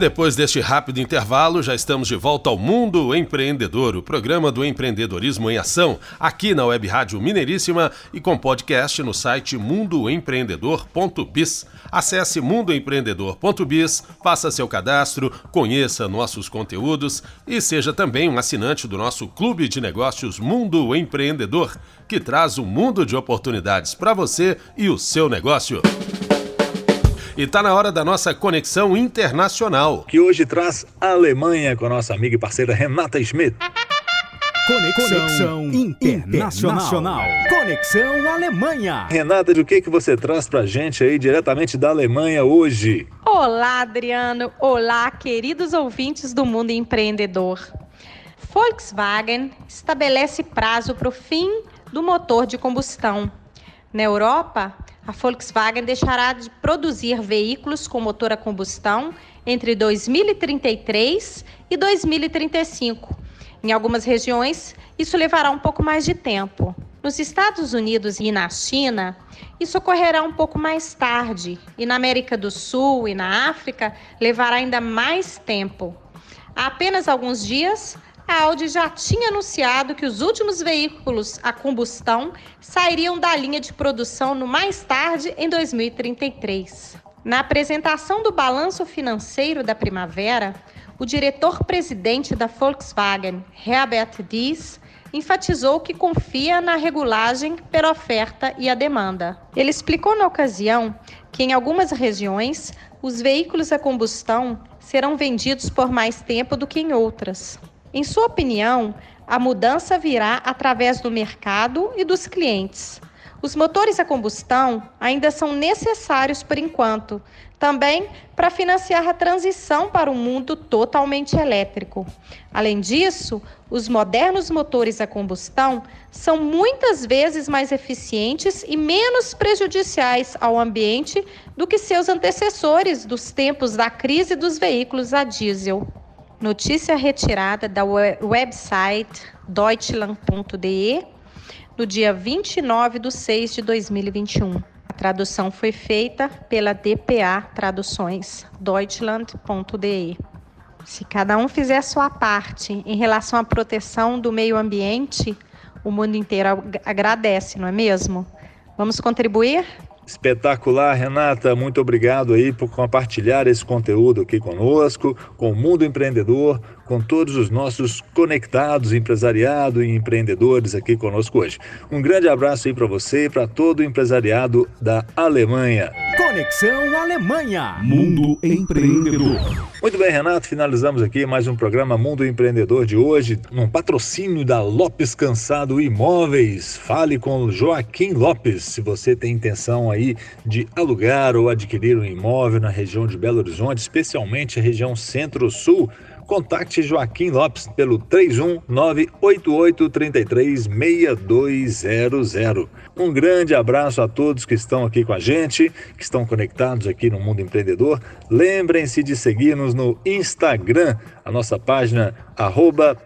Depois deste rápido intervalo, já estamos de volta ao Mundo Empreendedor, o programa do empreendedorismo em ação, aqui na Web Rádio Mineiríssima e com podcast no site mundoempreendedor.biz. Acesse mundoempreendedor.biz, faça seu cadastro, conheça nossos conteúdos e seja também um assinante do nosso Clube de Negócios Mundo Empreendedor, que traz um mundo de oportunidades para você e o seu negócio. E está na hora da nossa conexão internacional. Que hoje traz a Alemanha com a nossa amiga e parceira Renata Schmidt. Conexão, Conexão internacional. internacional. Conexão Alemanha. Renata, de o que, que você traz pra gente aí diretamente da Alemanha hoje? Olá, Adriano. Olá, queridos ouvintes do mundo empreendedor. Volkswagen estabelece prazo para o fim do motor de combustão. Na Europa, a Volkswagen deixará de produzir veículos com motor a combustão entre 2033 e 2035. Em algumas regiões, isso levará um pouco mais de tempo. Nos Estados Unidos e na China, isso ocorrerá um pouco mais tarde, e na América do Sul e na África levará ainda mais tempo. Há apenas alguns dias, a Audi já tinha anunciado que os últimos veículos a combustão sairiam da linha de produção no mais tarde em 2033. Na apresentação do balanço financeiro da primavera, o diretor-presidente da Volkswagen, Herbert Dies, enfatizou que confia na regulagem pela oferta e a demanda. Ele explicou na ocasião que em algumas regiões os veículos a combustão serão vendidos por mais tempo do que em outras. Em sua opinião, a mudança virá através do mercado e dos clientes. Os motores a combustão ainda são necessários por enquanto, também para financiar a transição para um mundo totalmente elétrico. Além disso, os modernos motores a combustão são muitas vezes mais eficientes e menos prejudiciais ao ambiente do que seus antecessores dos tempos da crise dos veículos a diesel. Notícia retirada da website deutschland.de no dia 29 de 6 de 2021. A tradução foi feita pela DPA Traduções, deutschland.de. Se cada um fizer a sua parte em relação à proteção do meio ambiente, o mundo inteiro agradece, não é mesmo? Vamos contribuir? Espetacular, Renata. Muito obrigado aí por compartilhar esse conteúdo aqui conosco, com o Mundo Empreendedor, com todos os nossos conectados, empresariado e empreendedores aqui conosco hoje. Um grande abraço aí para você e para todo o empresariado da Alemanha. Conexão Alemanha. Mundo Empreendedor. Muito bem, Renato, finalizamos aqui mais um programa Mundo Empreendedor de hoje, num patrocínio da Lopes Cansado Imóveis. Fale com Joaquim Lopes, se você tem intenção aí de alugar ou adquirir um imóvel na região de Belo Horizonte, especialmente a região Centro-Sul contacte Joaquim Lopes pelo 31988336200. Um grande abraço a todos que estão aqui com a gente, que estão conectados aqui no Mundo Empreendedor. Lembrem-se de seguir-nos no Instagram, a nossa página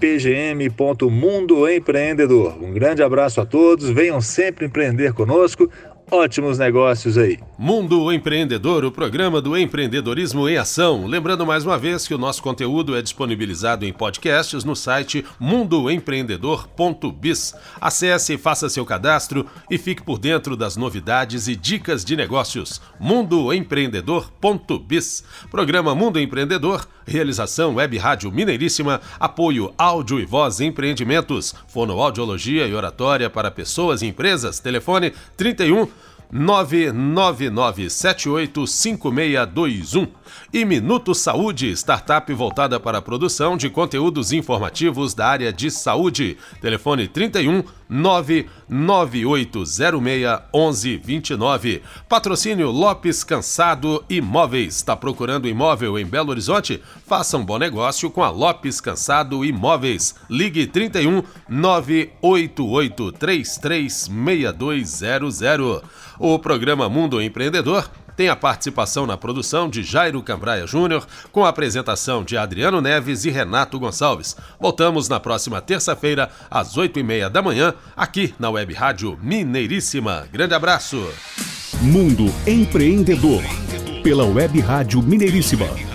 pgm.mundoempreendedor. Um grande abraço a todos, venham sempre empreender conosco ótimos negócios aí. Mundo Empreendedor, o programa do empreendedorismo em ação. Lembrando mais uma vez que o nosso conteúdo é disponibilizado em podcasts no site mundoempreendedor.biz. Acesse, faça seu cadastro e fique por dentro das novidades e dicas de negócios. mundoempreendedor.biz. Programa Mundo Empreendedor, realização Web Rádio Mineiríssima, apoio áudio e voz empreendimentos, fonoaudiologia e oratória para pessoas e empresas. Telefone 31 999785621 e Minuto Saúde, startup voltada para a produção de conteúdos informativos da área de saúde. Telefone 31 99806 1129. Patrocínio Lopes Cansado Imóveis. Está procurando imóvel em Belo Horizonte? Faça um bom negócio com a Lopes Cansado Imóveis. Ligue 31 988336200. O programa Mundo Empreendedor tem a participação na produção de Jairo Cambraia Júnior, com a apresentação de Adriano Neves e Renato Gonçalves. Voltamos na próxima terça-feira, às oito e meia da manhã, aqui na Web Rádio Mineiríssima. Grande abraço! Mundo Empreendedor, pela Web Rádio Mineiríssima.